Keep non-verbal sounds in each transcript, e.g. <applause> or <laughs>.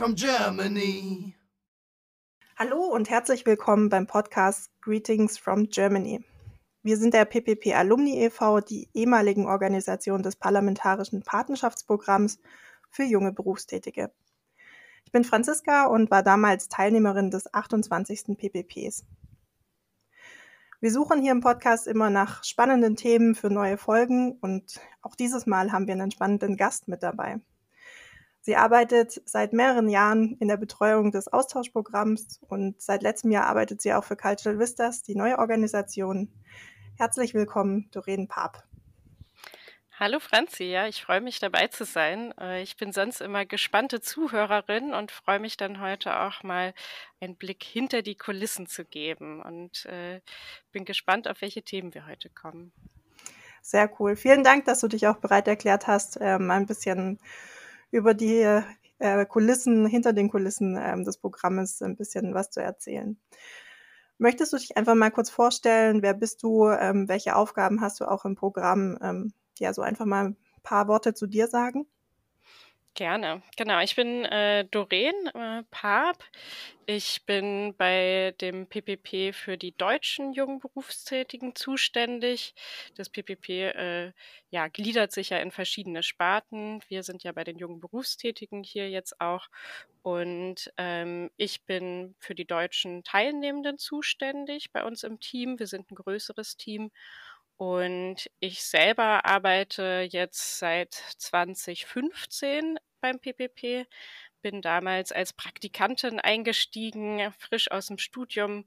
from Germany. Hallo und herzlich willkommen beim Podcast Greetings from Germany. Wir sind der PPP Alumni e.V., die ehemaligen Organisation des Parlamentarischen Patenschaftsprogramms für junge Berufstätige. Ich bin Franziska und war damals Teilnehmerin des 28. PPPs. Wir suchen hier im Podcast immer nach spannenden Themen für neue Folgen und auch dieses Mal haben wir einen spannenden Gast mit dabei. Sie arbeitet seit mehreren Jahren in der Betreuung des Austauschprogramms und seit letztem Jahr arbeitet sie auch für Cultural Vistas, die neue Organisation. Herzlich willkommen, Doreen Paap. Hallo Franzi, ja, ich freue mich dabei zu sein. Äh, ich bin sonst immer gespannte Zuhörerin und freue mich dann heute auch mal einen Blick hinter die Kulissen zu geben und äh, bin gespannt, auf welche Themen wir heute kommen. Sehr cool. Vielen Dank, dass du dich auch bereit erklärt hast, ähm, ein bisschen über die äh, Kulissen, hinter den Kulissen ähm, des Programmes ein bisschen was zu erzählen. Möchtest du dich einfach mal kurz vorstellen? Wer bist du? Ähm, welche Aufgaben hast du auch im Programm? Ähm, ja, so einfach mal ein paar Worte zu dir sagen. Gerne, genau. Ich bin äh, Doreen äh, Paap. Ich bin bei dem PPP für die deutschen jungen Berufstätigen zuständig. Das PPP äh, ja, gliedert sich ja in verschiedene Sparten. Wir sind ja bei den jungen Berufstätigen hier jetzt auch. Und ähm, ich bin für die deutschen Teilnehmenden zuständig bei uns im Team. Wir sind ein größeres Team. Und ich selber arbeite jetzt seit 2015 beim PPP, bin damals als Praktikantin eingestiegen, frisch aus dem Studium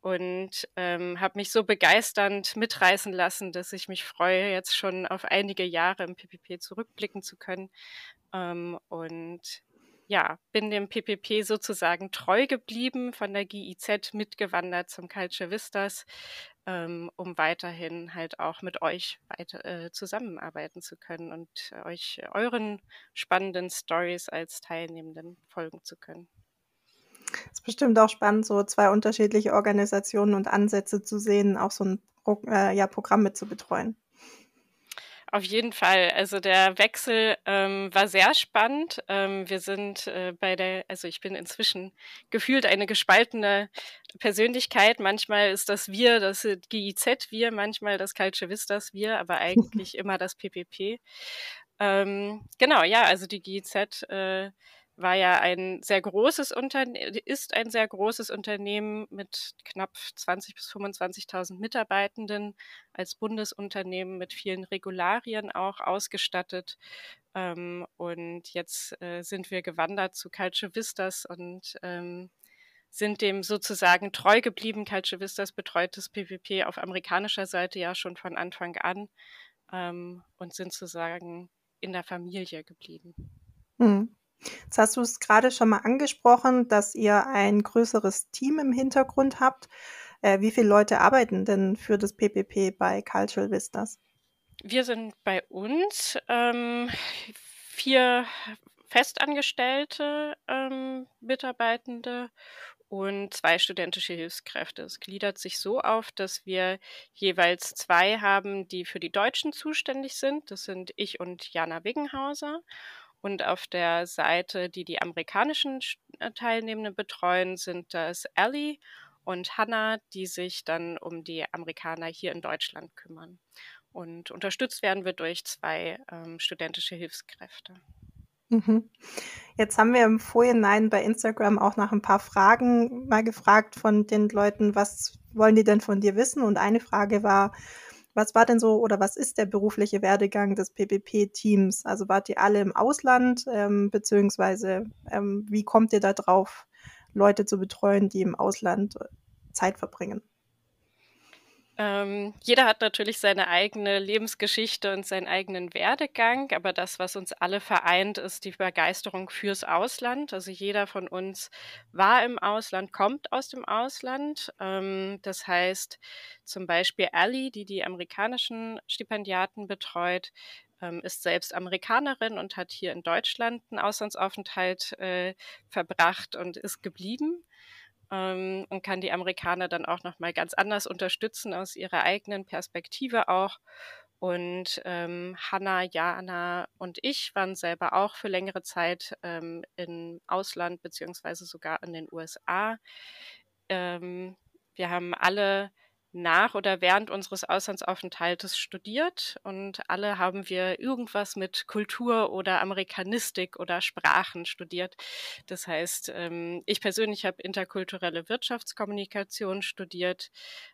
und ähm, habe mich so begeisternd mitreißen lassen, dass ich mich freue, jetzt schon auf einige Jahre im PPP zurückblicken zu können. Ähm, und ja, bin dem PPP sozusagen treu geblieben, von der GIZ mitgewandert zum Culture Vistas, ähm, um weiterhin halt auch mit euch weiter äh, zusammenarbeiten zu können und euch euren spannenden Stories als Teilnehmenden folgen zu können. Es ist bestimmt auch spannend, so zwei unterschiedliche Organisationen und Ansätze zu sehen, auch so ein Pro äh, ja, Programm mit zu betreuen. Auf jeden Fall. Also der Wechsel ähm, war sehr spannend. Ähm, wir sind äh, bei der, also ich bin inzwischen gefühlt eine gespaltene Persönlichkeit. Manchmal ist das Wir, das GIZ Wir, manchmal das Culture Vistas Wir, aber eigentlich <laughs> immer das PPP. Ähm, genau, ja, also die GIZ äh, war ja ein sehr großes Unternehmen, ist ein sehr großes Unternehmen mit knapp 20 bis 25.000 Mitarbeitenden als Bundesunternehmen mit vielen Regularien auch ausgestattet. Ähm, und jetzt äh, sind wir gewandert zu Culture Vistas und ähm, sind dem sozusagen treu geblieben. Culture Vistas betreut das PPP auf amerikanischer Seite ja schon von Anfang an ähm, und sind sozusagen in der Familie geblieben. Mhm. Jetzt hast du es gerade schon mal angesprochen, dass ihr ein größeres Team im Hintergrund habt. Äh, wie viele Leute arbeiten denn für das PPP bei Cultural Vistas? Wir sind bei uns ähm, vier festangestellte ähm, Mitarbeitende und zwei studentische Hilfskräfte. Es gliedert sich so auf, dass wir jeweils zwei haben, die für die Deutschen zuständig sind. Das sind ich und Jana Wiggenhauser. Und auf der Seite, die die amerikanischen äh, Teilnehmenden betreuen, sind das Ellie und Hannah, die sich dann um die Amerikaner hier in Deutschland kümmern. Und unterstützt werden wir durch zwei ähm, studentische Hilfskräfte. Mhm. Jetzt haben wir im Vorhinein bei Instagram auch nach ein paar Fragen mal gefragt von den Leuten, was wollen die denn von dir wissen? Und eine Frage war, was war denn so oder was ist der berufliche Werdegang des PPP-Teams? Also wart ihr alle im Ausland, ähm, beziehungsweise ähm, wie kommt ihr da drauf, Leute zu betreuen, die im Ausland äh, Zeit verbringen? Ähm, jeder hat natürlich seine eigene Lebensgeschichte und seinen eigenen Werdegang, aber das, was uns alle vereint, ist die Begeisterung fürs Ausland. Also jeder von uns war im Ausland, kommt aus dem Ausland. Ähm, das heißt zum Beispiel Ali, die die amerikanischen Stipendiaten betreut, ähm, ist selbst Amerikanerin und hat hier in Deutschland einen Auslandsaufenthalt äh, verbracht und ist geblieben ähm, und kann die Amerikaner dann auch nochmal ganz anders unterstützen aus ihrer eigenen Perspektive auch. Und ähm, Hanna, Jana und ich waren selber auch für längere Zeit ähm, im Ausland beziehungsweise sogar in den USA. Ähm, wir haben alle nach oder während unseres Auslandsaufenthaltes studiert und alle haben wir irgendwas mit Kultur oder Amerikanistik oder Sprachen studiert. Das heißt, ähm, ich persönlich habe interkulturelle Wirtschaftskommunikation studiert,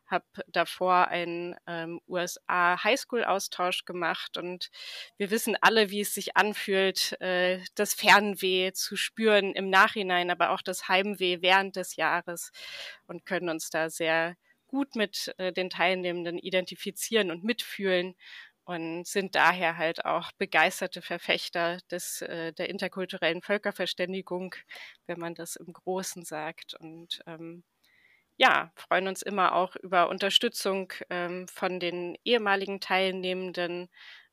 habe davor einen ähm, USA-Highschool-Austausch gemacht und wir wissen alle, wie es sich anfühlt, äh, das Fernweh zu spüren im Nachhinein, aber auch das Heimweh während des Jahres und können uns da sehr gut mit äh, den Teilnehmenden identifizieren und mitfühlen und sind daher halt auch begeisterte Verfechter des, äh, der interkulturellen Völkerverständigung, wenn man das im Großen sagt. Und ähm, ja, freuen uns immer auch über Unterstützung ähm, von den ehemaligen Teilnehmenden.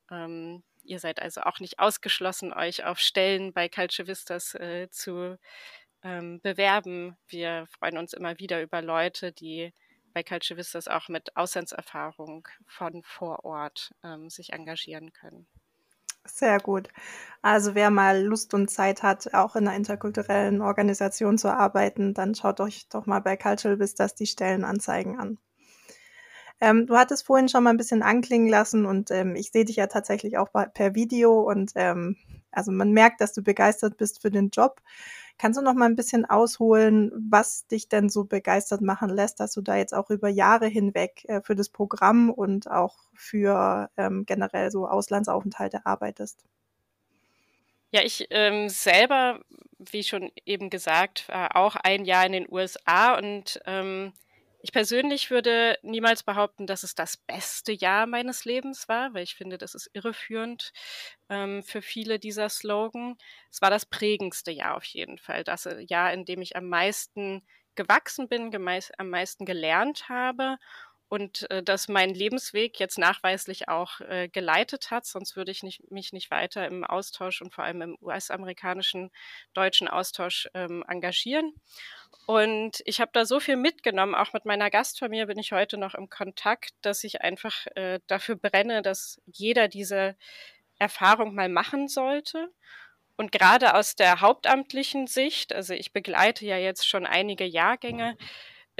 Ähm, ihr seid also auch nicht ausgeschlossen, euch auf Stellen bei Culture Vistas äh, zu ähm, bewerben. Wir freuen uns immer wieder über Leute, die bei Culture Vistas auch mit Auslandserfahrung von vor Ort ähm, sich engagieren können. Sehr gut. Also wer mal Lust und Zeit hat, auch in einer interkulturellen Organisation zu arbeiten, dann schaut euch doch mal bei Cultural Vistas die Stellenanzeigen an. Ähm, du hattest vorhin schon mal ein bisschen anklingen lassen und ähm, ich sehe dich ja tatsächlich auch per Video und ähm, also man merkt, dass du begeistert bist für den Job. Kannst du noch mal ein bisschen ausholen, was dich denn so begeistert machen lässt, dass du da jetzt auch über Jahre hinweg äh, für das Programm und auch für ähm, generell so Auslandsaufenthalte arbeitest? Ja, ich ähm, selber, wie schon eben gesagt, war auch ein Jahr in den USA und ähm, ich persönlich würde niemals behaupten, dass es das beste Jahr meines Lebens war, weil ich finde, das ist irreführend ähm, für viele dieser Slogan. Es war das prägendste Jahr auf jeden Fall. Das äh, Jahr, in dem ich am meisten gewachsen bin, am meisten gelernt habe und äh, dass mein Lebensweg jetzt nachweislich auch äh, geleitet hat, sonst würde ich nicht, mich nicht weiter im Austausch und vor allem im US-amerikanischen deutschen Austausch ähm, engagieren. Und ich habe da so viel mitgenommen, auch mit meiner Gastfamilie bin ich heute noch im Kontakt, dass ich einfach äh, dafür brenne, dass jeder diese Erfahrung mal machen sollte. Und gerade aus der hauptamtlichen Sicht, also ich begleite ja jetzt schon einige Jahrgänge,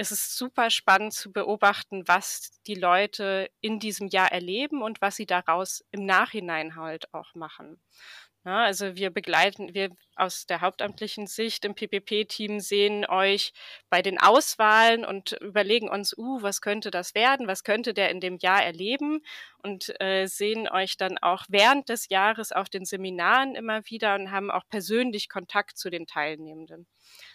ist es super spannend zu beobachten, was die Leute in diesem Jahr erleben und was sie daraus im Nachhinein halt auch machen. Ja, also wir begleiten, wir aus der hauptamtlichen Sicht im PPP-Team sehen euch bei den Auswahlen und überlegen uns, uh, was könnte das werden, was könnte der in dem Jahr erleben und äh, sehen euch dann auch während des Jahres auf den Seminaren immer wieder und haben auch persönlich Kontakt zu den Teilnehmenden.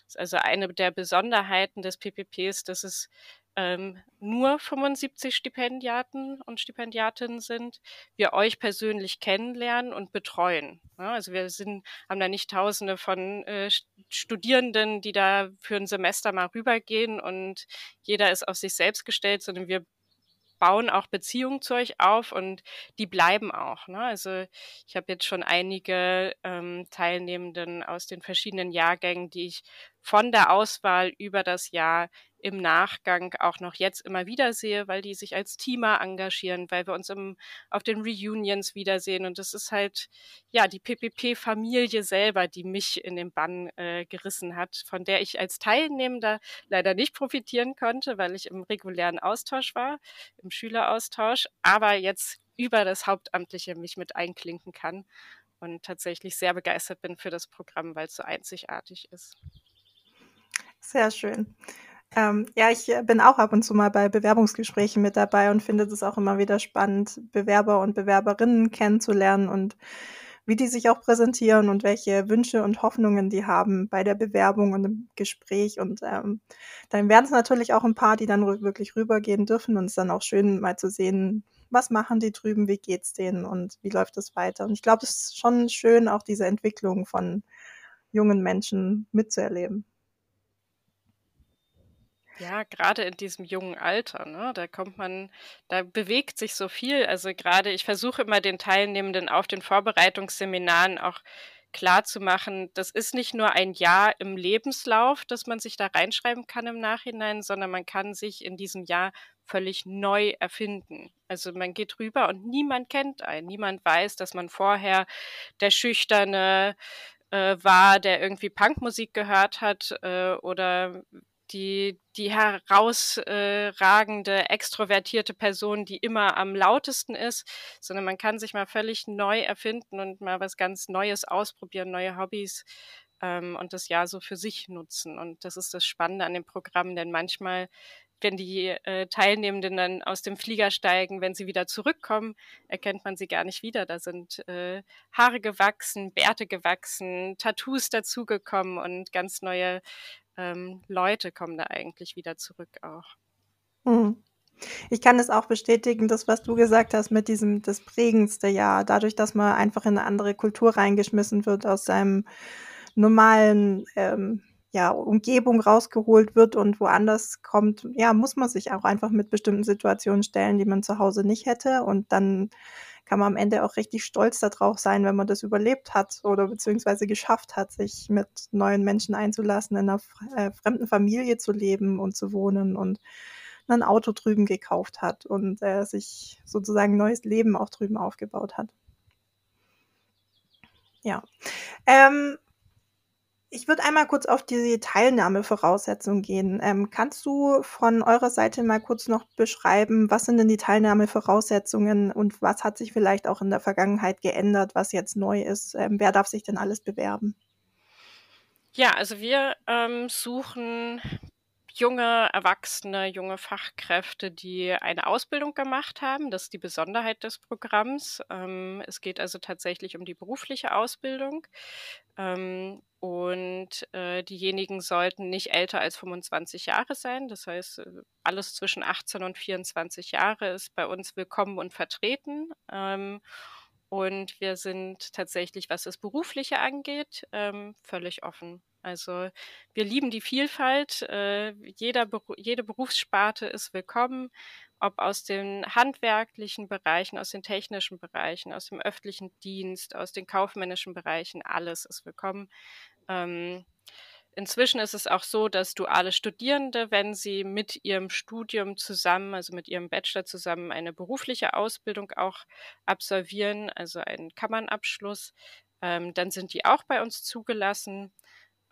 Ist also eine der Besonderheiten des PPPs, dass es ähm, nur 75 Stipendiaten und Stipendiatinnen sind, wir euch persönlich kennenlernen und betreuen. Ja, also wir sind, haben da nicht tausende von äh, Studierenden, die da für ein Semester mal rübergehen und jeder ist auf sich selbst gestellt, sondern wir bauen auch Beziehungen zu euch auf und die bleiben auch. Ne? Also ich habe jetzt schon einige ähm, Teilnehmenden aus den verschiedenen Jahrgängen, die ich von der Auswahl über das Jahr im Nachgang auch noch jetzt immer wieder sehe, weil die sich als Teamer engagieren, weil wir uns im, auf den Reunions wiedersehen. Und das ist halt, ja, die PPP-Familie selber, die mich in den Bann äh, gerissen hat, von der ich als Teilnehmender leider nicht profitieren konnte, weil ich im regulären Austausch war, im Schüleraustausch, aber jetzt über das Hauptamtliche mich mit einklinken kann und tatsächlich sehr begeistert bin für das Programm, weil es so einzigartig ist. Sehr schön. Ähm, ja, ich äh, bin auch ab und zu mal bei Bewerbungsgesprächen mit dabei und finde es auch immer wieder spannend, Bewerber und Bewerberinnen kennenzulernen und wie die sich auch präsentieren und welche Wünsche und Hoffnungen die haben bei der Bewerbung und im Gespräch. Und ähm, dann werden es natürlich auch ein paar, die dann wirklich rübergehen dürfen und es dann auch schön mal zu sehen, was machen die drüben, wie geht's denen und wie läuft es weiter. Und ich glaube, es ist schon schön, auch diese Entwicklung von jungen Menschen mitzuerleben. Ja, gerade in diesem jungen Alter, ne, da kommt man, da bewegt sich so viel. Also gerade, ich versuche immer den Teilnehmenden auf den Vorbereitungsseminaren auch klar zu machen, das ist nicht nur ein Jahr im Lebenslauf, das man sich da reinschreiben kann im Nachhinein, sondern man kann sich in diesem Jahr völlig neu erfinden. Also man geht rüber und niemand kennt einen. Niemand weiß, dass man vorher der schüchterne äh, war, der irgendwie Punkmusik gehört hat äh, oder die, die herausragende, extrovertierte Person, die immer am lautesten ist, sondern man kann sich mal völlig neu erfinden und mal was ganz Neues ausprobieren, neue Hobbys ähm, und das Jahr so für sich nutzen. Und das ist das Spannende an dem Programm, denn manchmal wenn die äh, Teilnehmenden dann aus dem Flieger steigen, wenn sie wieder zurückkommen, erkennt man sie gar nicht wieder. Da sind äh, Haare gewachsen, Bärte gewachsen, Tattoos dazugekommen und ganz neue ähm, Leute kommen da eigentlich wieder zurück auch. Mhm. Ich kann es auch bestätigen, das, was du gesagt hast mit diesem das prägendste Jahr, dadurch, dass man einfach in eine andere Kultur reingeschmissen wird aus seinem normalen ähm, ja, Umgebung rausgeholt wird und woanders kommt, ja, muss man sich auch einfach mit bestimmten Situationen stellen, die man zu Hause nicht hätte. Und dann kann man am Ende auch richtig stolz darauf sein, wenn man das überlebt hat oder beziehungsweise geschafft hat, sich mit neuen Menschen einzulassen, in einer äh, fremden Familie zu leben und zu wohnen und ein Auto drüben gekauft hat und äh, sich sozusagen neues Leben auch drüben aufgebaut hat. Ja. Ähm, ich würde einmal kurz auf die Teilnahmevoraussetzungen gehen. Ähm, kannst du von eurer Seite mal kurz noch beschreiben, was sind denn die Teilnahmevoraussetzungen und was hat sich vielleicht auch in der Vergangenheit geändert, was jetzt neu ist? Ähm, wer darf sich denn alles bewerben? Ja, also wir ähm, suchen junge Erwachsene, junge Fachkräfte, die eine Ausbildung gemacht haben. Das ist die Besonderheit des Programms. Ähm, es geht also tatsächlich um die berufliche Ausbildung. Ähm, und äh, diejenigen sollten nicht älter als 25 Jahre sein. Das heißt, äh, alles zwischen 18 und 24 Jahre ist bei uns willkommen und vertreten. Ähm, und wir sind tatsächlich, was das Berufliche angeht, ähm, völlig offen. Also wir lieben die Vielfalt. Äh, jeder, jede Berufssparte ist willkommen, ob aus den handwerklichen Bereichen, aus den technischen Bereichen, aus dem öffentlichen Dienst, aus den kaufmännischen Bereichen, alles ist willkommen. Ähm, Inzwischen ist es auch so, dass duale Studierende, wenn sie mit ihrem Studium zusammen, also mit ihrem Bachelor zusammen, eine berufliche Ausbildung auch absolvieren, also einen Kammernabschluss, ähm, dann sind die auch bei uns zugelassen.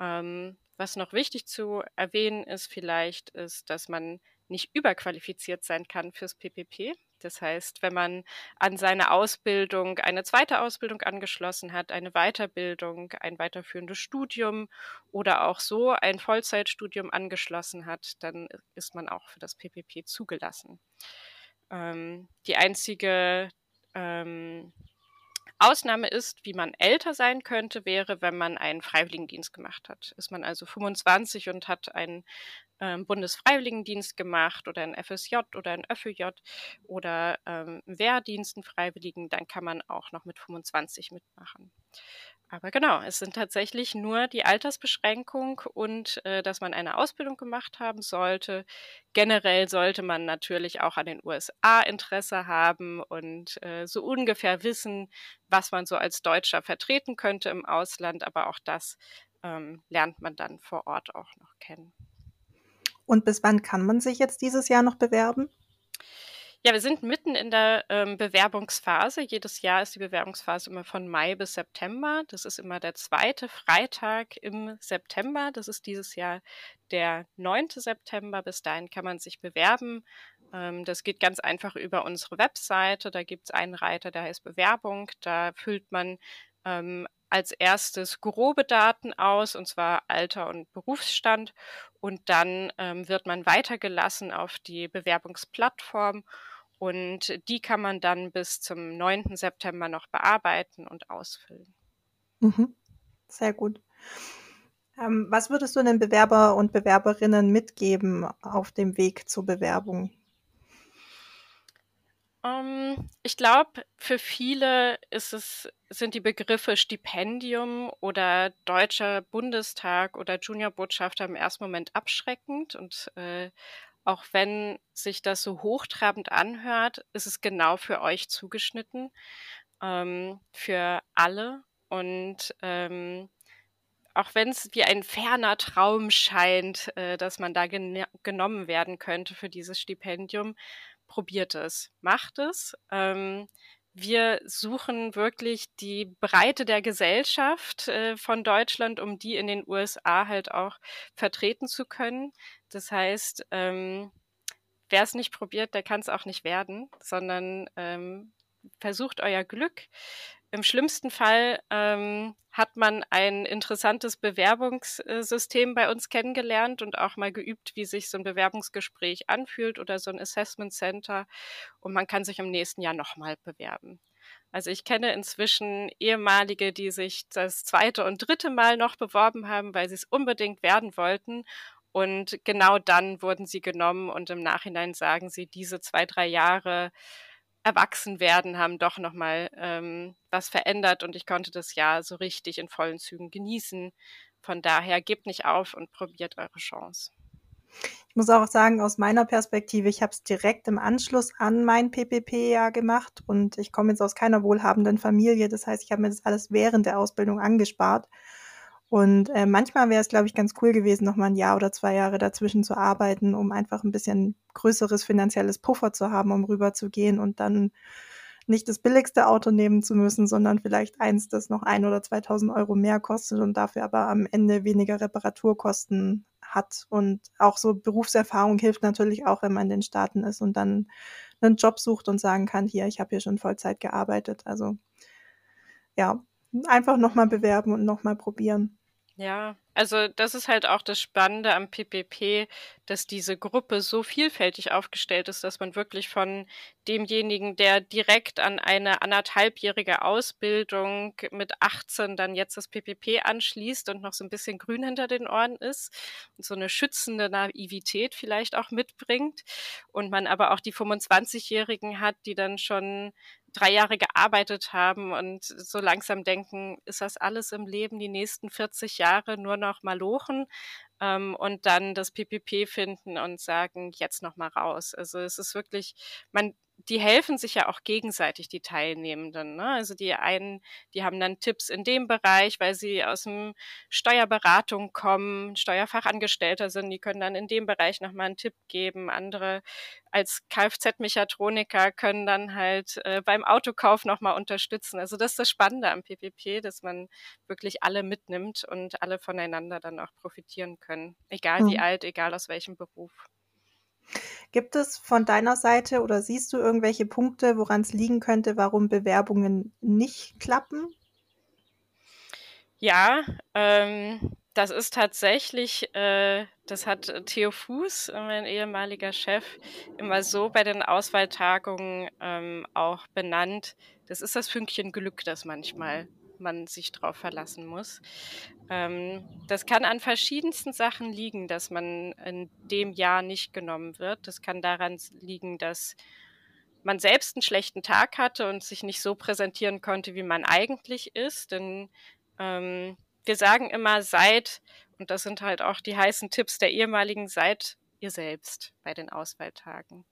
Ähm, was noch wichtig zu erwähnen ist vielleicht, ist, dass man nicht überqualifiziert sein kann fürs PPP. Das heißt, wenn man an seine Ausbildung eine zweite Ausbildung angeschlossen hat, eine Weiterbildung, ein weiterführendes Studium oder auch so ein Vollzeitstudium angeschlossen hat, dann ist man auch für das PPP zugelassen. Ähm, die einzige ähm, Ausnahme ist, wie man älter sein könnte, wäre, wenn man einen Freiwilligendienst gemacht hat. Ist man also 25 und hat einen ähm, Bundesfreiwilligendienst gemacht oder ein FSJ oder ein ÖFJ oder ähm, Wehrdiensten Freiwilligen, dann kann man auch noch mit 25 mitmachen. Aber genau, es sind tatsächlich nur die Altersbeschränkung und äh, dass man eine Ausbildung gemacht haben sollte. Generell sollte man natürlich auch an den USA Interesse haben und äh, so ungefähr wissen, was man so als Deutscher vertreten könnte im Ausland. Aber auch das ähm, lernt man dann vor Ort auch noch kennen. Und bis wann kann man sich jetzt dieses Jahr noch bewerben? Ja, wir sind mitten in der ähm, Bewerbungsphase. Jedes Jahr ist die Bewerbungsphase immer von Mai bis September. Das ist immer der zweite Freitag im September. Das ist dieses Jahr der 9. September. Bis dahin kann man sich bewerben. Ähm, das geht ganz einfach über unsere Webseite. Da gibt es einen Reiter, der heißt Bewerbung. Da füllt man ähm, als erstes grobe Daten aus, und zwar Alter und Berufsstand. Und dann ähm, wird man weitergelassen auf die Bewerbungsplattform und die kann man dann bis zum 9. September noch bearbeiten und ausfüllen. Mhm. Sehr gut. Ähm, was würdest du den Bewerber und Bewerberinnen mitgeben auf dem Weg zur Bewerbung? Um, ähm, ich glaube, für viele es, sind die Begriffe Stipendium oder Deutscher Bundestag oder Juniorbotschafter im ersten Moment abschreckend und äh, auch wenn sich das so hochtrabend anhört, ist es genau für euch zugeschnitten, ähm, für alle. und ähm, auch wenn es wie ein ferner Traum scheint, äh, dass man da gen genommen werden könnte für dieses Stipendium, probiert es, macht es. Ähm, wir suchen wirklich die Breite der Gesellschaft äh, von Deutschland, um die in den USA halt auch vertreten zu können. Das heißt, ähm, wer es nicht probiert, der kann es auch nicht werden, sondern ähm, versucht euer Glück. Im schlimmsten Fall ähm, hat man ein interessantes Bewerbungssystem bei uns kennengelernt und auch mal geübt, wie sich so ein Bewerbungsgespräch anfühlt oder so ein Assessment Center. Und man kann sich im nächsten Jahr nochmal bewerben. Also ich kenne inzwischen ehemalige, die sich das zweite und dritte Mal noch beworben haben, weil sie es unbedingt werden wollten. Und genau dann wurden sie genommen und im Nachhinein sagen sie, diese zwei, drei Jahre erwachsen werden, haben doch nochmal ähm, was verändert und ich konnte das Jahr so richtig in vollen Zügen genießen. Von daher gebt nicht auf und probiert eure Chance. Ich muss auch sagen, aus meiner Perspektive, ich habe es direkt im Anschluss an mein PPP-Jahr gemacht und ich komme jetzt aus keiner wohlhabenden Familie. Das heißt, ich habe mir das alles während der Ausbildung angespart und äh, manchmal wäre es, glaube ich, ganz cool gewesen, noch mal ein Jahr oder zwei Jahre dazwischen zu arbeiten, um einfach ein bisschen größeres finanzielles Puffer zu haben, um rüberzugehen und dann nicht das billigste Auto nehmen zu müssen, sondern vielleicht eins, das noch ein oder 2000 Euro mehr kostet und dafür aber am Ende weniger Reparaturkosten hat. Und auch so Berufserfahrung hilft natürlich auch, wenn man in den Staaten ist und dann einen Job sucht und sagen kann, hier, ich habe hier schon Vollzeit gearbeitet. Also ja, einfach nochmal bewerben und nochmal probieren. Ja, also das ist halt auch das Spannende am PPP, dass diese Gruppe so vielfältig aufgestellt ist, dass man wirklich von demjenigen, der direkt an eine anderthalbjährige Ausbildung mit 18 dann jetzt das PPP anschließt und noch so ein bisschen grün hinter den Ohren ist und so eine schützende Naivität vielleicht auch mitbringt und man aber auch die 25-Jährigen hat, die dann schon drei Jahre gearbeitet haben und so langsam denken, ist das alles im Leben die nächsten 40 Jahre nur noch malochen ähm, und dann das PPP finden und sagen, jetzt noch mal raus. Also es ist wirklich, man die helfen sich ja auch gegenseitig, die Teilnehmenden. Ne? Also die einen, die haben dann Tipps in dem Bereich, weil sie aus dem Steuerberatung kommen, Steuerfachangestellter sind, die können dann in dem Bereich nochmal einen Tipp geben. Andere als Kfz-Mechatroniker können dann halt äh, beim Autokauf nochmal unterstützen. Also das ist das Spannende am PPP, dass man wirklich alle mitnimmt und alle voneinander dann auch profitieren können. Egal mhm. wie alt, egal aus welchem Beruf. Gibt es von deiner Seite oder siehst du irgendwelche Punkte, woran es liegen könnte, warum Bewerbungen nicht klappen? Ja, ähm, das ist tatsächlich, äh, das hat Theo Fuß, mein ehemaliger Chef, immer so bei den Auswahltagungen ähm, auch benannt. Das ist das Fünkchen Glück, das manchmal man sich drauf verlassen muss. Ähm, das kann an verschiedensten Sachen liegen, dass man in dem Jahr nicht genommen wird. Das kann daran liegen, dass man selbst einen schlechten Tag hatte und sich nicht so präsentieren konnte, wie man eigentlich ist. Denn ähm, wir sagen immer, seid, und das sind halt auch die heißen Tipps der ehemaligen, seid ihr selbst bei den Auswahltagen.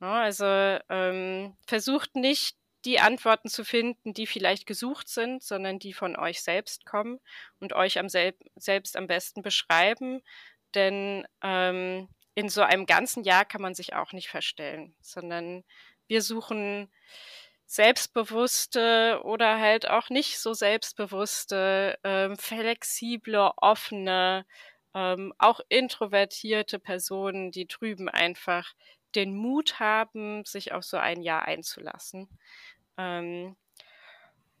Ja, also ähm, versucht nicht die Antworten zu finden, die vielleicht gesucht sind, sondern die von euch selbst kommen und euch am sel selbst am besten beschreiben. Denn ähm, in so einem ganzen Jahr kann man sich auch nicht verstellen, sondern wir suchen selbstbewusste oder halt auch nicht so selbstbewusste, ähm, flexible, offene, ähm, auch introvertierte Personen, die drüben einfach den Mut haben, sich auf so ein Jahr einzulassen. Ähm,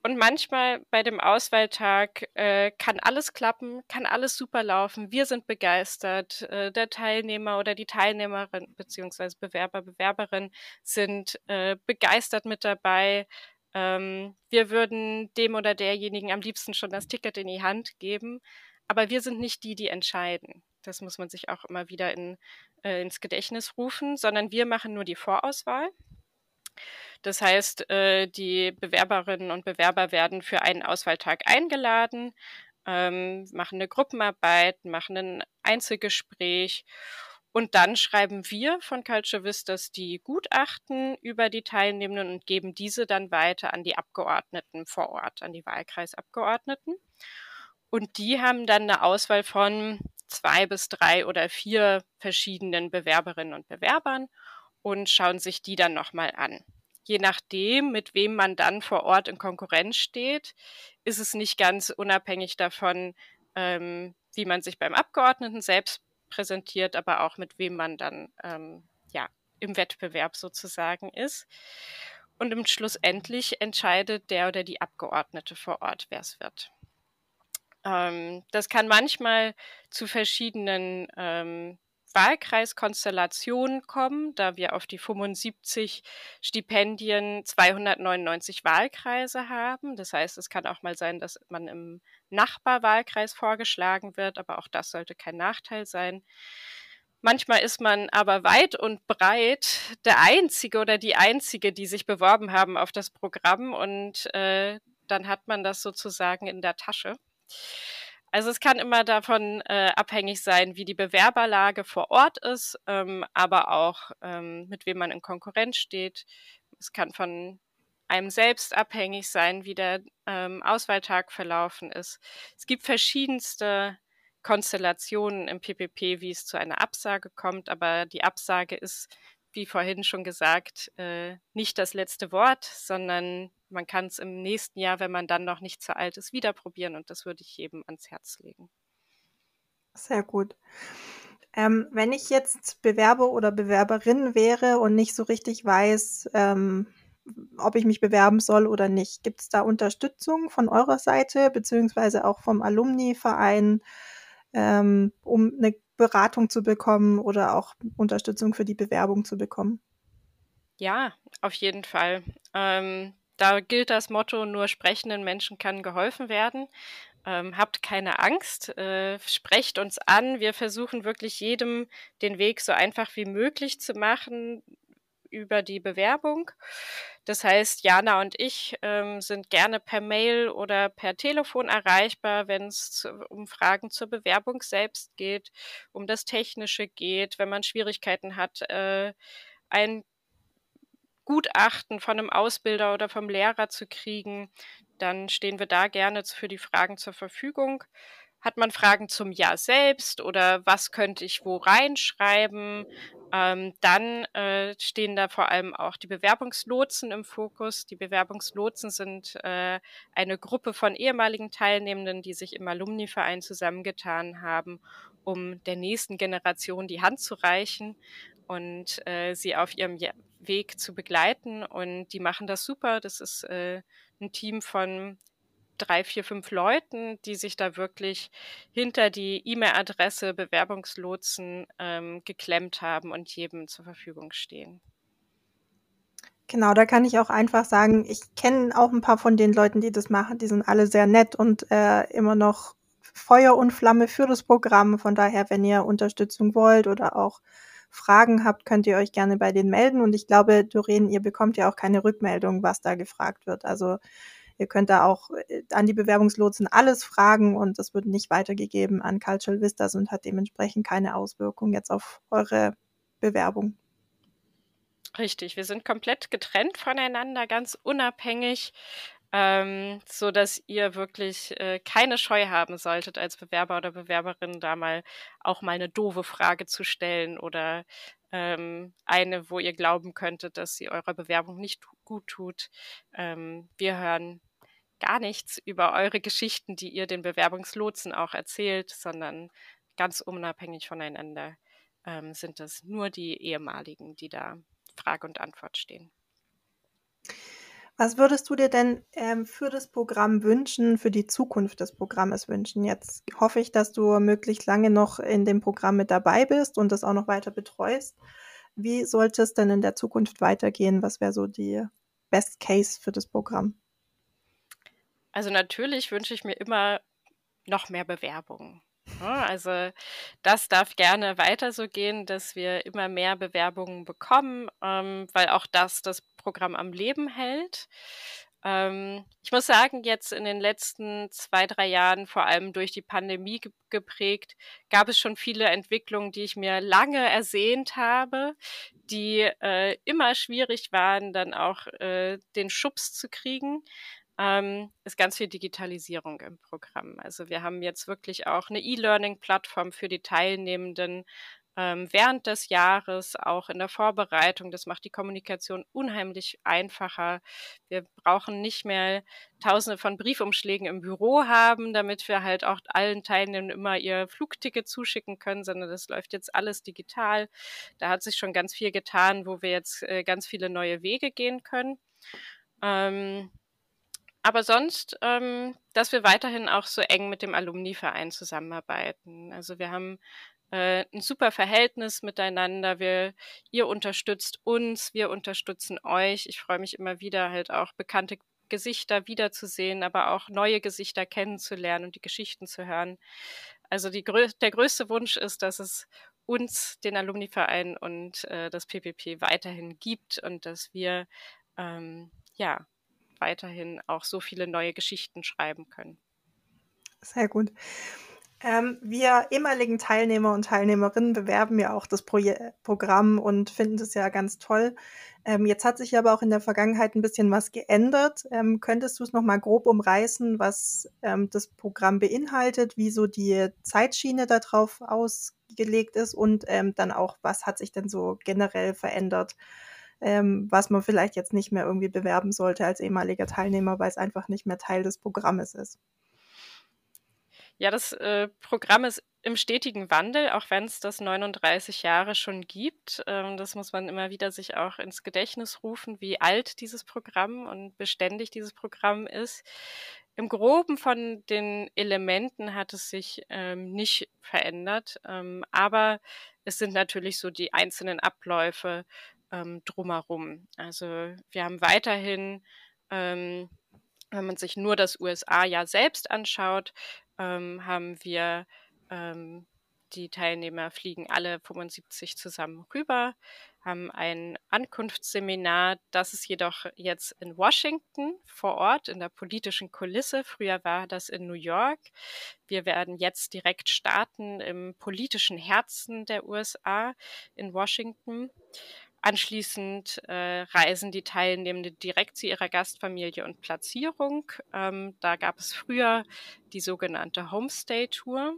und manchmal bei dem Auswahltag äh, kann alles klappen, kann alles super laufen. Wir sind begeistert. Äh, der Teilnehmer oder die Teilnehmerin beziehungsweise Bewerber, Bewerberin sind äh, begeistert mit dabei. Ähm, wir würden dem oder derjenigen am liebsten schon das Ticket in die Hand geben, aber wir sind nicht die, die entscheiden. Das muss man sich auch immer wieder in, äh, ins Gedächtnis rufen, sondern wir machen nur die Vorauswahl. Das heißt, äh, die Bewerberinnen und Bewerber werden für einen Auswahltag eingeladen, ähm, machen eine Gruppenarbeit, machen ein Einzelgespräch Und dann schreiben wir von Culture Vistas die Gutachten über die Teilnehmenden und geben diese dann weiter an die Abgeordneten vor Ort, an die Wahlkreisabgeordneten. Und die haben dann eine Auswahl von zwei bis drei oder vier verschiedenen Bewerberinnen und Bewerbern und schauen sich die dann nochmal an. Je nachdem, mit wem man dann vor Ort in Konkurrenz steht, ist es nicht ganz unabhängig davon, ähm, wie man sich beim Abgeordneten selbst präsentiert, aber auch mit wem man dann ähm, ja, im Wettbewerb sozusagen ist. Und im schlussendlich entscheidet der oder die Abgeordnete vor Ort, wer es wird. Ähm, das kann manchmal zu verschiedenen ähm, Wahlkreiskonstellationen kommen, da wir auf die 75 Stipendien 299 Wahlkreise haben. Das heißt, es kann auch mal sein, dass man im Nachbarwahlkreis vorgeschlagen wird, aber auch das sollte kein Nachteil sein. Manchmal ist man aber weit und breit der Einzige oder die Einzige, die sich beworben haben auf das Programm und äh, dann hat man das sozusagen in der Tasche. Also es kann immer davon äh, abhängig sein, wie die Bewerberlage vor Ort ist, ähm, aber auch ähm, mit wem man in Konkurrenz steht. Es kann von einem selbst abhängig sein, wie der ähm, Auswahltag verlaufen ist. Es gibt verschiedenste Konstellationen im PPP, wie es zu einer Absage kommt, aber die Absage ist, wie vorhin schon gesagt, äh, nicht das letzte Wort, sondern man kann es im nächsten Jahr, wenn man dann noch nicht zu alt ist, wieder probieren und das würde ich jedem ans Herz legen. Sehr gut. Ähm, wenn ich jetzt Bewerber oder Bewerberin wäre und nicht so richtig weiß, ähm, ob ich mich bewerben soll oder nicht, gibt es da Unterstützung von eurer Seite beziehungsweise auch vom Alumni-Verein, ähm, um eine Beratung zu bekommen oder auch Unterstützung für die Bewerbung zu bekommen? Ja, auf jeden Fall. Ähm, da gilt das Motto, nur sprechenden Menschen kann geholfen werden. Ähm, habt keine Angst, äh, sprecht uns an. Wir versuchen wirklich jedem den Weg so einfach wie möglich zu machen über die Bewerbung. Das heißt, Jana und ich ähm, sind gerne per Mail oder per Telefon erreichbar, wenn es um Fragen zur Bewerbung selbst geht, um das Technische geht, wenn man Schwierigkeiten hat, äh, ein Gutachten von einem Ausbilder oder vom Lehrer zu kriegen, dann stehen wir da gerne für die Fragen zur Verfügung. Hat man Fragen zum Jahr selbst oder was könnte ich wo reinschreiben? Ähm, dann äh, stehen da vor allem auch die Bewerbungslotsen im Fokus. Die Bewerbungslotsen sind äh, eine Gruppe von ehemaligen Teilnehmenden, die sich im Alumni-Verein zusammengetan haben, um der nächsten Generation die Hand zu reichen und äh, sie auf ihrem Weg zu begleiten. Und die machen das super. Das ist äh, ein Team von drei, vier, fünf Leuten, die sich da wirklich hinter die E-Mail-Adresse Bewerbungslotsen ähm, geklemmt haben und jedem zur Verfügung stehen. Genau, da kann ich auch einfach sagen, ich kenne auch ein paar von den Leuten, die das machen. Die sind alle sehr nett und äh, immer noch Feuer und Flamme für das Programm. Von daher, wenn ihr Unterstützung wollt oder auch Fragen habt, könnt ihr euch gerne bei denen melden. Und ich glaube, Doreen, ihr bekommt ja auch keine Rückmeldung, was da gefragt wird. Also ihr könnt da auch äh, an die Bewerbungslotsen alles fragen und das wird nicht weitergegeben an Cultural Vistas und hat dementsprechend keine Auswirkung jetzt auf eure Bewerbung. Richtig, wir sind komplett getrennt voneinander, ganz unabhängig ähm, so dass ihr wirklich äh, keine Scheu haben solltet, als Bewerber oder Bewerberin da mal auch mal eine doofe Frage zu stellen oder ähm, eine, wo ihr glauben könntet, dass sie eurer Bewerbung nicht gut tut. Ähm, wir hören gar nichts über eure Geschichten, die ihr den Bewerbungslotsen auch erzählt, sondern ganz unabhängig voneinander ähm, sind es nur die ehemaligen, die da Frage und Antwort stehen. Was würdest du dir denn ähm, für das Programm wünschen, für die Zukunft des Programmes wünschen? Jetzt hoffe ich, dass du möglichst lange noch in dem Programm mit dabei bist und das auch noch weiter betreust. Wie sollte es denn in der Zukunft weitergehen? Was wäre so die Best Case für das Programm? Also natürlich wünsche ich mir immer noch mehr Bewerbungen. Also das darf gerne weiter so gehen, dass wir immer mehr Bewerbungen bekommen, ähm, weil auch das das Programm am Leben hält. Ähm, ich muss sagen, jetzt in den letzten zwei, drei Jahren, vor allem durch die Pandemie ge geprägt, gab es schon viele Entwicklungen, die ich mir lange ersehnt habe, die äh, immer schwierig waren, dann auch äh, den Schubs zu kriegen. Ähm, ist ganz viel Digitalisierung im Programm. Also wir haben jetzt wirklich auch eine E-Learning-Plattform für die Teilnehmenden, ähm, während des Jahres, auch in der Vorbereitung. Das macht die Kommunikation unheimlich einfacher. Wir brauchen nicht mehr tausende von Briefumschlägen im Büro haben, damit wir halt auch allen Teilnehmern immer ihr Flugticket zuschicken können, sondern das läuft jetzt alles digital. Da hat sich schon ganz viel getan, wo wir jetzt äh, ganz viele neue Wege gehen können. Ähm, aber sonst, ähm, dass wir weiterhin auch so eng mit dem Alumni-Verein zusammenarbeiten. Also wir haben äh, ein super Verhältnis miteinander. Wir, ihr unterstützt uns, wir unterstützen euch. Ich freue mich immer wieder, halt auch bekannte Gesichter wiederzusehen, aber auch neue Gesichter kennenzulernen und die Geschichten zu hören. Also die, der größte Wunsch ist, dass es uns, den Alumni-Verein und äh, das PPP weiterhin gibt und dass wir ähm, ja weiterhin auch so viele neue Geschichten schreiben können. Sehr gut. Ähm, wir ehemaligen Teilnehmer und Teilnehmerinnen bewerben ja auch das Proje Programm und finden das ja ganz toll. Ähm, jetzt hat sich aber auch in der Vergangenheit ein bisschen was geändert. Ähm, könntest du es nochmal grob umreißen, was ähm, das Programm beinhaltet, wie so die Zeitschiene darauf ausgelegt ist und ähm, dann auch, was hat sich denn so generell verändert, ähm, was man vielleicht jetzt nicht mehr irgendwie bewerben sollte als ehemaliger Teilnehmer, weil es einfach nicht mehr Teil des Programmes ist? Ja, das äh, Programm ist im stetigen Wandel, auch wenn es das 39 Jahre schon gibt. Ähm, das muss man immer wieder sich auch ins Gedächtnis rufen, wie alt dieses Programm und beständig dieses Programm ist. Im Groben von den Elementen hat es sich ähm, nicht verändert, ähm, aber es sind natürlich so die einzelnen Abläufe ähm, drumherum. Also wir haben weiterhin ähm, wenn man sich nur das USA-Jahr selbst anschaut, ähm, haben wir ähm, die Teilnehmer fliegen alle 75 zusammen rüber, haben ein Ankunftsseminar. Das ist jedoch jetzt in Washington vor Ort in der politischen Kulisse. Früher war das in New York. Wir werden jetzt direkt starten im politischen Herzen der USA in Washington. Anschließend äh, reisen die Teilnehmenden direkt zu ihrer Gastfamilie und Platzierung. Ähm, da gab es früher die sogenannte Homestay Tour.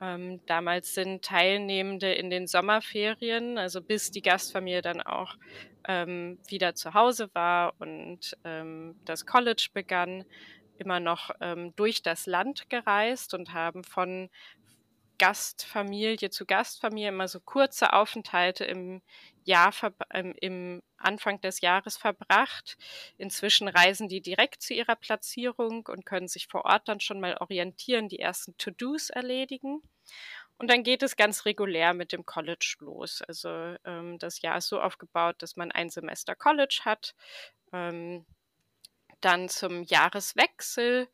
Ähm, damals sind Teilnehmende in den Sommerferien, also bis die Gastfamilie dann auch ähm, wieder zu Hause war und ähm, das College begann, immer noch ähm, durch das Land gereist und haben von Gastfamilie zu Gastfamilie immer so kurze Aufenthalte im Jahr ähm, im Anfang des Jahres verbracht. Inzwischen reisen die direkt zu ihrer Platzierung und können sich vor Ort dann schon mal orientieren, die ersten To-Dos erledigen. Und dann geht es ganz regulär mit dem College los. Also ähm, das Jahr ist so aufgebaut, dass man ein Semester College hat. Ähm, dann zum Jahreswechsel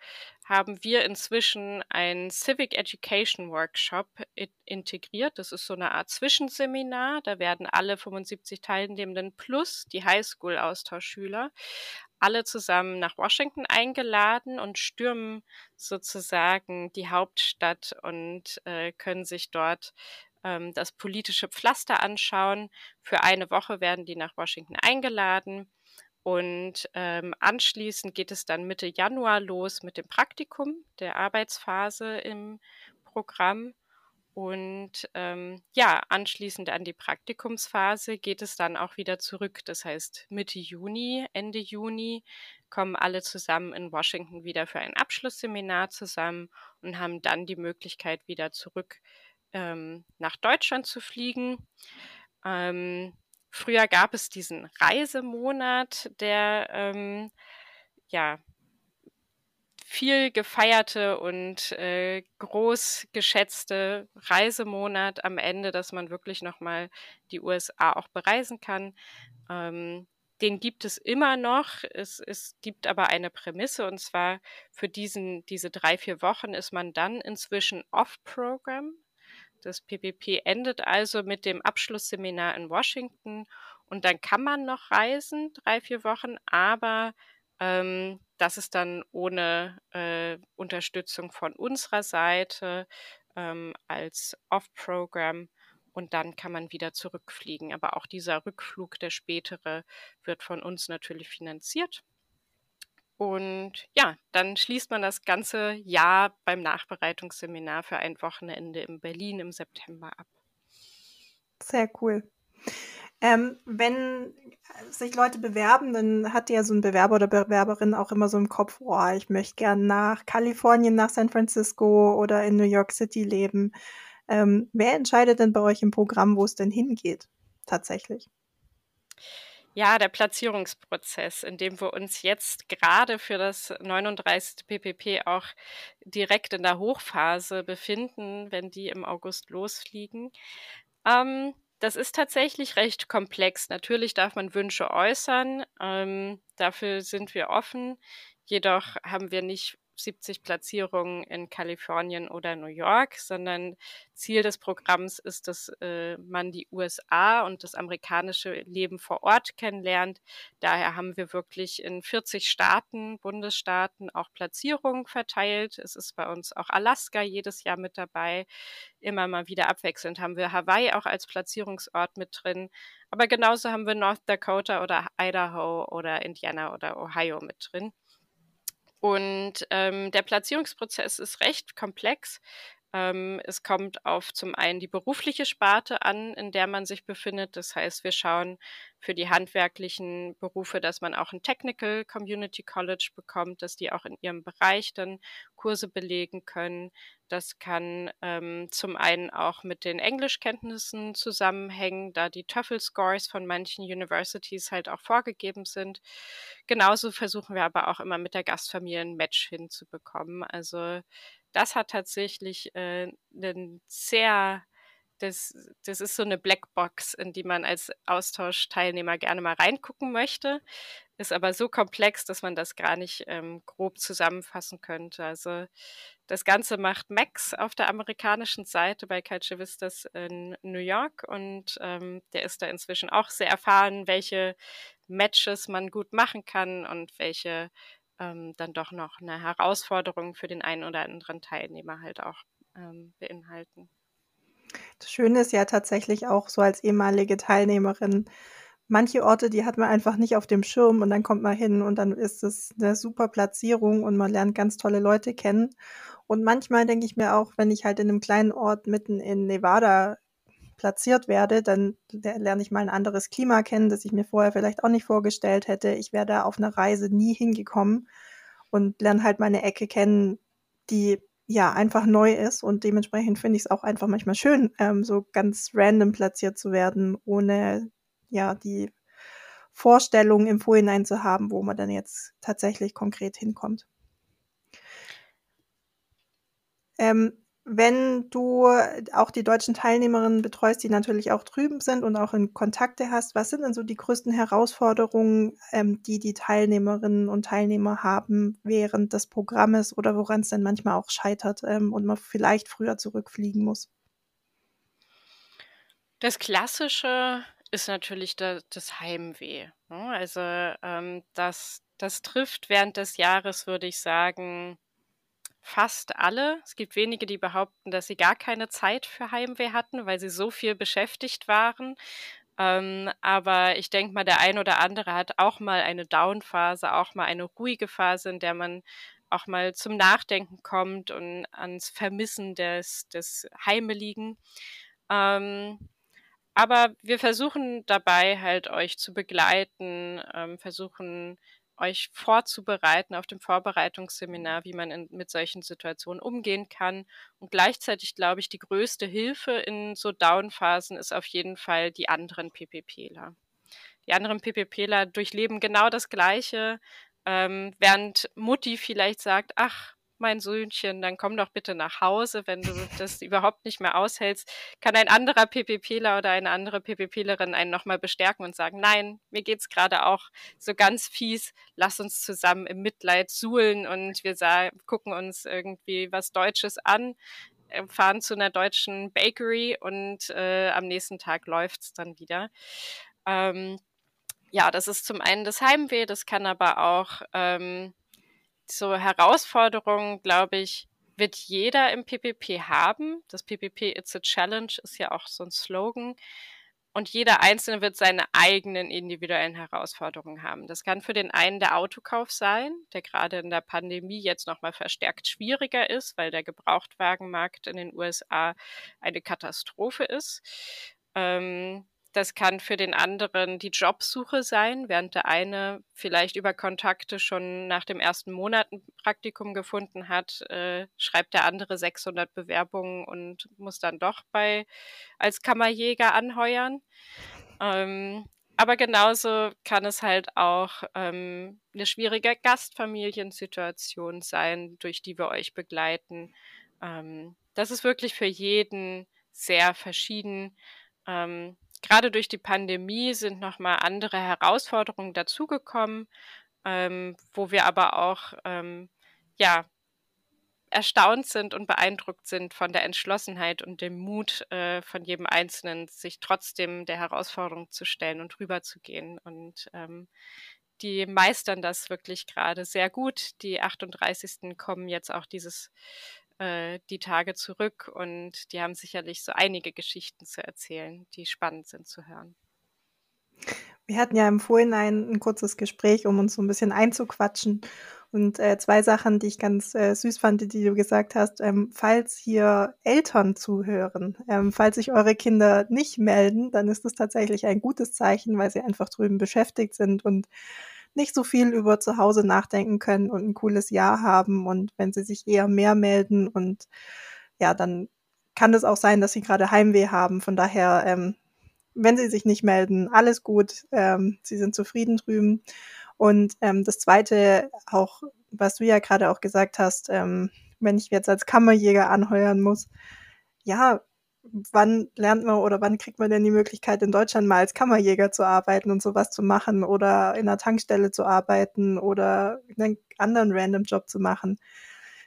haben wir inzwischen ein Civic Education Workshop integriert. Das ist so eine Art Zwischenseminar. Da werden alle 75 Teilnehmenden plus die Highschool-Austauschschüler alle zusammen nach Washington eingeladen und stürmen sozusagen die Hauptstadt und äh, können sich dort ähm, das politische Pflaster anschauen. Für eine Woche werden die nach Washington eingeladen und ähm, anschließend geht es dann Mitte Januar los mit dem Praktikum, der Arbeitsphase im Programm. Und ähm, ja, anschließend an die Praktikumsphase geht es dann auch wieder zurück. Das heißt, Mitte Juni, Ende Juni kommen alle zusammen in Washington wieder für ein Abschlussseminar zusammen und haben dann die Möglichkeit, wieder zurück ähm, nach Deutschland zu fliegen. Ähm, Früher gab es diesen Reisemonat, der ähm, ja viel gefeierte und äh, groß geschätzte Reisemonat am Ende, dass man wirklich nochmal die USA auch bereisen kann. Ähm, den gibt es immer noch. Es, es gibt aber eine Prämisse und zwar für diesen, diese drei, vier Wochen ist man dann inzwischen off-Program. Das PPP endet also mit dem Abschlussseminar in Washington und dann kann man noch reisen, drei, vier Wochen, aber Ähm, das ist dann ohne äh, Unterstützung von unserer Seite ähm, als Off-Program und dann kann man wieder zurückfliegen. Aber auch dieser Rückflug, der spätere, wird von uns natürlich finanziert. Und ja, dann schließt man das ganze Jahr beim Nachbereitungsseminar für ein Wochenende in Berlin im September ab. Sehr cool. Ähm, wenn sich Leute bewerben, dann hat ja so ein Bewerber oder Bewerberin auch immer so im Kopf, oh, ich möchte gern nach Kalifornien, nach San Francisco oder in New York City leben. Ähm, wer entscheidet denn bei euch im Programm, wo es denn hingeht, tatsächlich? Ja, der Platzierungsprozess, in dem wir uns jetzt gerade für das 39. PPP auch direkt in der Hochphase befinden, wenn die im August losfliegen. Ähm, das ist tatsächlich recht komplex. Natürlich darf man Wünsche äußern. Ähm, dafür sind wir offen. Jedoch haben wir nicht 70 Platzierungen in Kalifornien oder New York, sondern Ziel des Programms ist, dass äh, man die USA und das amerikanische Leben vor Ort kennenlernt. Daher haben wir wirklich in 40 Staaten, Bundesstaaten auch Platzierungen verteilt. Es ist bei uns auch Alaska jedes Jahr mit dabei. Immer mal wieder abwechselnd haben wir Hawaii auch als Platzierungsort mit drin. Aber genauso haben wir North Dakota oder Idaho oder Indiana oder Ohio mit drin. Und ähm, der Platzierungsprozess ist recht komplex. Ähm, es kommt auf zum einen die berufliche Sparte an, in der man sich befindet. Das heißt, wir schauen für die handwerklichen Berufe, dass man auch ein Technical Community College bekommt, dass die auch in ihrem Bereich dann Kurse belegen können. Das kann ähm, zum einen auch mit den Englischkenntnissen zusammenhängen, da die TOEFL-Scores von manchen Universities halt auch vorgegeben sind. Genauso versuchen wir aber auch immer mit der Gastfamilie ein Match hinzubekommen. Also das hat tatsächlich äh, einen sehr das, das ist so eine Blackbox, in die man als Austauschteilnehmer gerne mal reingucken möchte, ist aber so komplex, dass man das gar nicht ähm, grob zusammenfassen könnte. Also das Ganze macht Max auf der amerikanischen Seite bei Culture Vistas in New York und ähm, der ist da inzwischen auch sehr erfahren, welche Matches man gut machen kann und welche ähm, dann doch noch eine Herausforderung für den einen oder anderen Teilnehmer halt auch ähm, beinhalten. Das Schöne ist ja tatsächlich auch so als ehemalige Teilnehmerin, manche Orte, die hat man einfach nicht auf dem Schirm und dann kommt man hin und dann ist es eine super Platzierung und man lernt ganz tolle Leute kennen. Und manchmal denke ich mir auch, wenn ich halt in einem kleinen Ort mitten in Nevada platziert werde, dann lerne ich mal ein anderes Klima kennen, das ich mir vorher vielleicht auch nicht vorgestellt hätte. Ich wäre da auf einer Reise nie hingekommen und lerne halt meine Ecke kennen, die ja, einfach neu ist und dementsprechend finde ich es auch einfach manchmal schön, ähm, so ganz random platziert zu werden, ohne ja die Vorstellung im Vorhinein zu haben, wo man dann jetzt tatsächlich konkret hinkommt. Ähm, wenn du auch die deutschen Teilnehmerinnen betreust, die natürlich auch drüben sind und auch in Kontakte hast, was sind denn so die größten Herausforderungen, ähm, die die Teilnehmerinnen und Teilnehmer haben während des Programmes oder woran es dann manchmal auch scheitert ähm, und man vielleicht früher zurückfliegen muss? Das Klassische ist natürlich da, das Heimweh. Ne? Also ähm, das, das trifft während des Jahres, würde ich sagen, fast alle. Es gibt wenige, die behaupten, dass sie gar keine Zeit für Heimweh hatten, weil sie so viel beschäftigt waren. Ähm, aber ich denke mal, der ein oder andere hat auch mal eine Down-Phase, auch mal eine ruhige Phase, in der man auch mal zum Nachdenken kommt und ans Vermissen des, des Heimeligen. Ähm, aber wir versuchen dabei halt euch zu begleiten, ähm, versuchen euch vorzubereiten auf dem Vorbereitungsseminar, wie man in, mit solchen Situationen umgehen kann. Und gleichzeitig glaube ich, die größte Hilfe in so Down-Phasen ist auf jeden Fall die anderen PPPler. Die anderen PPPler durchleben genau das Gleiche, ähm, während Mutti vielleicht sagt, ach, mein Söhnchen, dann komm doch bitte nach Hause, wenn du das überhaupt nicht mehr aushältst, kann ein anderer PPPler oder eine andere PPPlerin einen nochmal bestärken und sagen, nein, mir geht's gerade auch so ganz fies, lass uns zusammen im Mitleid suhlen und wir gucken uns irgendwie was Deutsches an, äh, fahren zu einer deutschen Bakery und äh, am nächsten Tag läuft's dann wieder. Ähm, ja, das ist zum einen das Heimweh, das kann aber auch ähm, so Herausforderungen, glaube ich, wird jeder im PPP haben. Das PPP It's a Challenge ist ja auch so ein Slogan. Und jeder Einzelne wird seine eigenen individuellen Herausforderungen haben. Das kann für den einen der Autokauf sein, der gerade in der Pandemie jetzt nochmal verstärkt schwieriger ist, weil der Gebrauchtwagenmarkt in den USA eine Katastrophe ist. Ähm, das kann für den anderen die Jobsuche sein, während der eine vielleicht über Kontakte schon nach dem ersten Monat ein Praktikum gefunden hat, äh, schreibt der andere 600 Bewerbungen und muss dann doch bei als Kammerjäger anheuern. Ähm, aber genauso kann es halt auch ähm, eine schwierige Gastfamiliensituation sein, durch die wir euch begleiten. Ähm, das ist wirklich für jeden sehr verschieden. Ähm, gerade durch die Pandemie sind nochmal andere Herausforderungen dazugekommen, ähm, wo wir aber auch ähm, ja erstaunt sind und beeindruckt sind von der Entschlossenheit und dem Mut äh, von jedem Einzelnen, sich trotzdem der Herausforderung zu stellen und rüberzugehen. Und ähm, die meistern das wirklich gerade sehr gut. Die 38. kommen jetzt auch dieses äh, die Tage zurück und die haben sicherlich so einige Geschichten zu erzählen, die spannend sind zu hören. Wir hatten ja im Vorhinein ein kurzes Gespräch, um uns so ein bisschen einzuquatschen. Und äh, zwei Sachen, die ich ganz äh, süß fand, die du gesagt hast, ähm, falls hier Eltern zuhören, ähm, falls sich eure Kinder nicht melden, dann ist das tatsächlich ein gutes Zeichen, weil sie einfach drüben beschäftigt sind und nicht so viel über zu Hause nachdenken können und ein cooles Jahr haben. Und wenn sie sich eher mehr melden und ja, dann kann es auch sein, dass sie gerade Heimweh haben. Von daher, ähm, wenn sie sich nicht melden, alles gut. Ähm, sie sind zufrieden drüben. Und ähm, das Zweite, auch was du ja gerade auch gesagt hast, ähm, wenn ich jetzt als Kammerjäger anheuern muss, ja, wann lernt man oder wann kriegt man denn die Möglichkeit, in Deutschland mal als Kammerjäger zu arbeiten und sowas zu machen oder in einer Tankstelle zu arbeiten oder einen anderen random Job zu machen?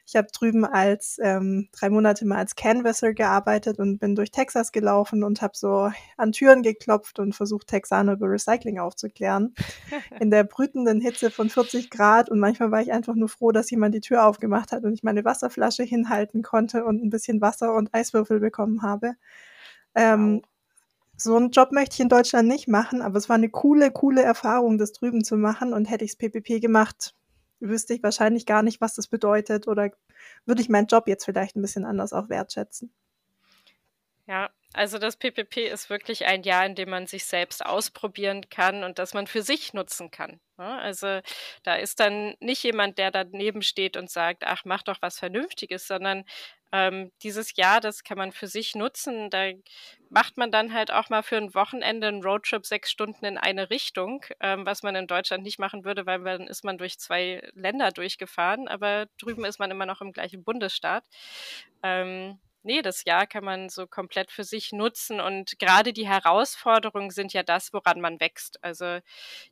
Ich habe drüben als ähm, drei Monate mal als Canvasser gearbeitet und bin durch Texas gelaufen und habe so an Türen geklopft und versucht, Texaner über Recycling aufzuklären. <laughs> In der brütenden Hitze von 40 Grad und manchmal war ich einfach nur froh, dass jemand die Tür aufgemacht hat und ich meine Wasserflasche hinhalten konnte und ein bisschen Wasser und Eiswürfel bekommen habe. Ähm, so einen Job möchte ich in Deutschland nicht machen, aber es war eine coole, coole Erfahrung, das drüben zu machen. Und hätte ich das PPP gemacht, wüsste ich wahrscheinlich gar nicht, was das bedeutet oder würde ich meinen Job jetzt vielleicht ein bisschen anders auch wertschätzen. Ja, also das PPP ist wirklich ein Jahr, in dem man sich selbst ausprobieren kann und das man für sich nutzen kann. Ne? Also da ist dann nicht jemand, der daneben steht und sagt, ach, mach doch was Vernünftiges, sondern ähm, dieses Jahr, das kann man für sich nutzen. Da macht man dann halt auch mal für ein Wochenende einen Roadtrip sechs Stunden in eine Richtung, ähm, was man in Deutschland nicht machen würde, weil dann ist man durch zwei Länder durchgefahren, aber drüben ist man immer noch im gleichen Bundesstaat. Ähm, nee, das Jahr kann man so komplett für sich nutzen und gerade die Herausforderungen sind ja das, woran man wächst. Also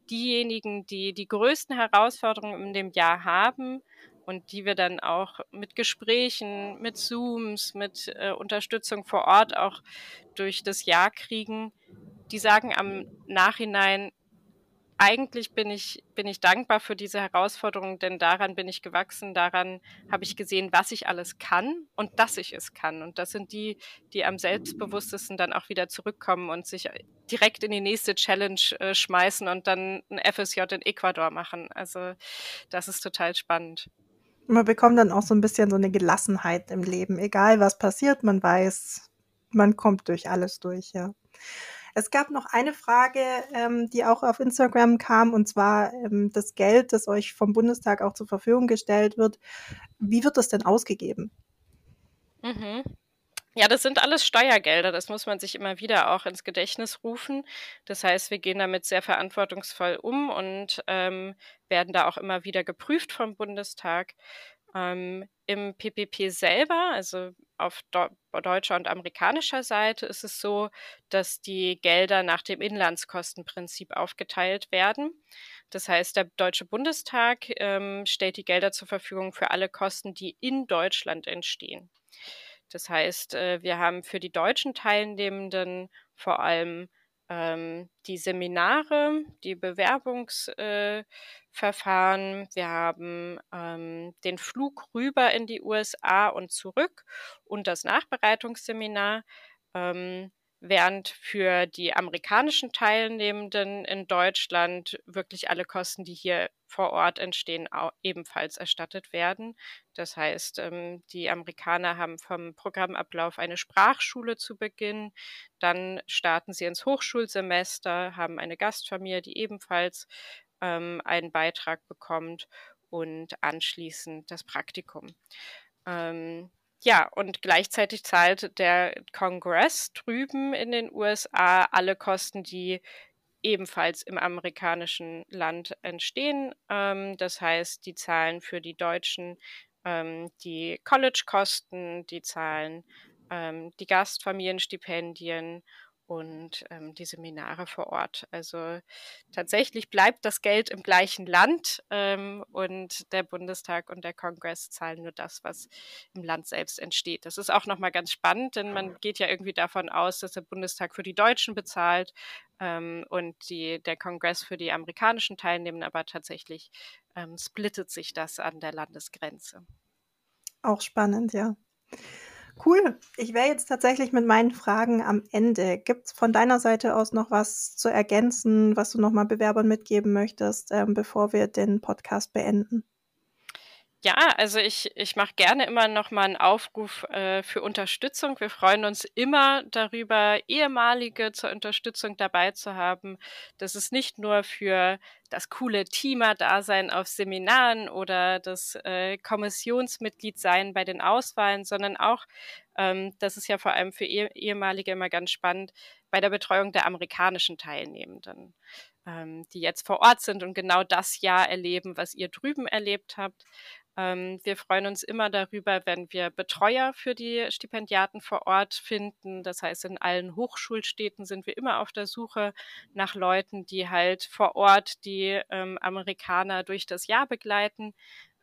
diejenigen, die die größten Herausforderungen in dem Jahr haben und die wir dann auch mit Gesprächen, mit Zooms, mit äh, Unterstützung vor Ort auch durch das Jahr kriegen, die sagen am Nachhinein, eigentlich bin ich, bin ich dankbar für diese Herausforderung, denn daran bin ich gewachsen, daran habe ich gesehen, was ich alles kann und dass ich es kann. Und das sind die, die am selbstbewusstesten dann auch wieder zurückkommen und sich direkt in die nächste Challenge äh, schmeißen und dann ein FSJ in Ecuador machen. Also das ist total spannend. Man bekommt dann auch so ein bisschen so eine Gelassenheit im Leben. Egal was passiert, man weiß, man kommt durch alles durch, ja. Es gab noch eine Frage, ähm, die auch auf Instagram kam, und zwar ähm, das Geld, das euch vom Bundestag auch zur Verfügung gestellt wird. Wie wird das denn ausgegeben? Mhm. Ja, das sind alles Steuergelder. Das muss man sich immer wieder auch ins Gedächtnis rufen. Das heißt, wir gehen damit sehr verantwortungsvoll um und ähm, werden da auch immer wieder geprüft vom Bundestag. Ähm, Im PPP selber, also auf deutscher und amerikanischer Seite, ist es so, dass die Gelder nach dem Inlandskostenprinzip aufgeteilt werden. Das heißt, der Deutsche Bundestag ähm, stellt die Gelder zur Verfügung für alle Kosten, die in Deutschland entstehen. Das heißt, äh, wir haben für die deutschen Teilnehmenden vor allem ähm, die Seminare, die Bewerbungsverfahren, äh, wir haben ähm, den Flug rüber in die USA und zurück und das Nachbereitungsseminar. Ähm, während für die amerikanischen Teilnehmenden in Deutschland wirklich alle Kosten, die hier vor Ort entstehen, ebenfalls erstattet werden. Das heißt, ähm, die Amerikaner haben vom Programmablauf eine Sprachschule zu Beginn, dann starten sie ins Hochschulsemester, haben eine Gastfamilie, die ebenfalls ähm, einen Beitrag bekommt und anschließend das Praktikum. Ähm, ja, und gleichzeitig zahlt der Kongress drüben in den USA alle Kosten, die ebenfalls im amerikanischen Land entstehen. Ähm, das heißt, die zahlen für die Deutschen ähm, die College-Kosten, die zahlen ähm, die Gastfamilienstipendien und ähm, die Seminare vor Ort. Also tatsächlich bleibt das Geld im gleichen Land ähm, und der Bundestag und der Kongress zahlen nur das, was im Land selbst entsteht. Das ist auch nochmal ganz spannend, denn man geht ja irgendwie davon aus, dass der Bundestag für die Deutschen bezahlt ähm, und die, der Kongress für die amerikanischen Teilnehmer, aber tatsächlich ähm, splittet sich das an der Landesgrenze. Auch spannend, ja. Cool. Ich wäre jetzt tatsächlich mit meinen Fragen am Ende. Gibt es von deiner Seite aus noch was zu ergänzen, was du nochmal Bewerbern mitgeben möchtest, ähm, bevor wir den Podcast beenden? Ja, also ich, ich mache gerne immer noch mal einen Aufruf äh, für Unterstützung. Wir freuen uns immer darüber, ehemalige zur Unterstützung dabei zu haben. Das ist nicht nur für das coole Teamer-Dasein auf Seminaren oder das äh, Kommissionsmitglied sein bei den Auswahlen, sondern auch, ähm, das ist ja vor allem für eh ehemalige immer ganz spannend, bei der Betreuung der amerikanischen Teilnehmenden, ähm, die jetzt vor Ort sind und genau das Jahr erleben, was ihr drüben erlebt habt. Ähm, wir freuen uns immer darüber, wenn wir Betreuer für die Stipendiaten vor Ort finden. Das heißt, in allen Hochschulstädten sind wir immer auf der Suche nach Leuten, die halt vor Ort die ähm, Amerikaner durch das Jahr begleiten.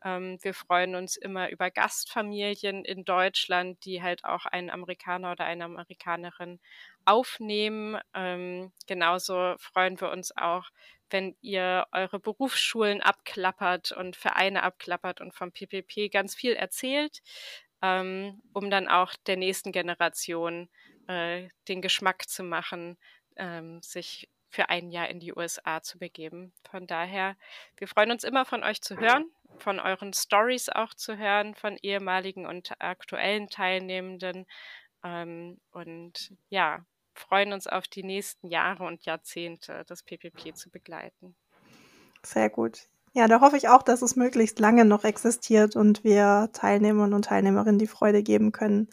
Ähm, wir freuen uns immer über Gastfamilien in Deutschland, die halt auch einen Amerikaner oder eine Amerikanerin aufnehmen. Ähm, genauso freuen wir uns auch, wenn ihr eure Berufsschulen abklappert und Vereine abklappert und vom PPP ganz viel erzählt, ähm, um dann auch der nächsten Generation äh, den Geschmack zu machen, ähm, sich für ein Jahr in die USA zu begeben. Von daher, wir freuen uns immer von euch zu hören, von euren Stories auch zu hören, von ehemaligen und aktuellen Teilnehmenden. Ähm, und ja, freuen uns auf die nächsten Jahre und Jahrzehnte, das PPP zu begleiten. Sehr gut. Ja, da hoffe ich auch, dass es möglichst lange noch existiert und wir Teilnehmern und Teilnehmerinnen die Freude geben können,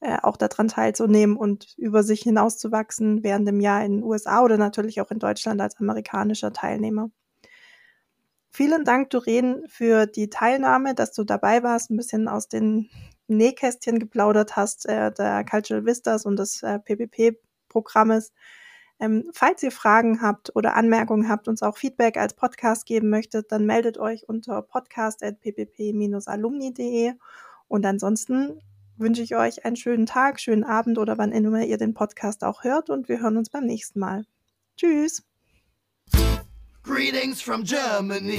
äh, auch daran teilzunehmen und über sich hinauszuwachsen während dem Jahr in den USA oder natürlich auch in Deutschland als amerikanischer Teilnehmer. Vielen Dank, Doreen, für die Teilnahme, dass du dabei warst, ein bisschen aus den Nähkästchen geplaudert hast, äh, der Cultural Vistas und des äh, PPP Programmes. Ähm, falls ihr Fragen habt oder Anmerkungen habt, uns auch Feedback als Podcast geben möchtet, dann meldet euch unter podcast.ppp-alumni.de. Und ansonsten wünsche ich euch einen schönen Tag, schönen Abend oder wann immer ihr den Podcast auch hört und wir hören uns beim nächsten Mal. Tschüss. Greetings from Germany.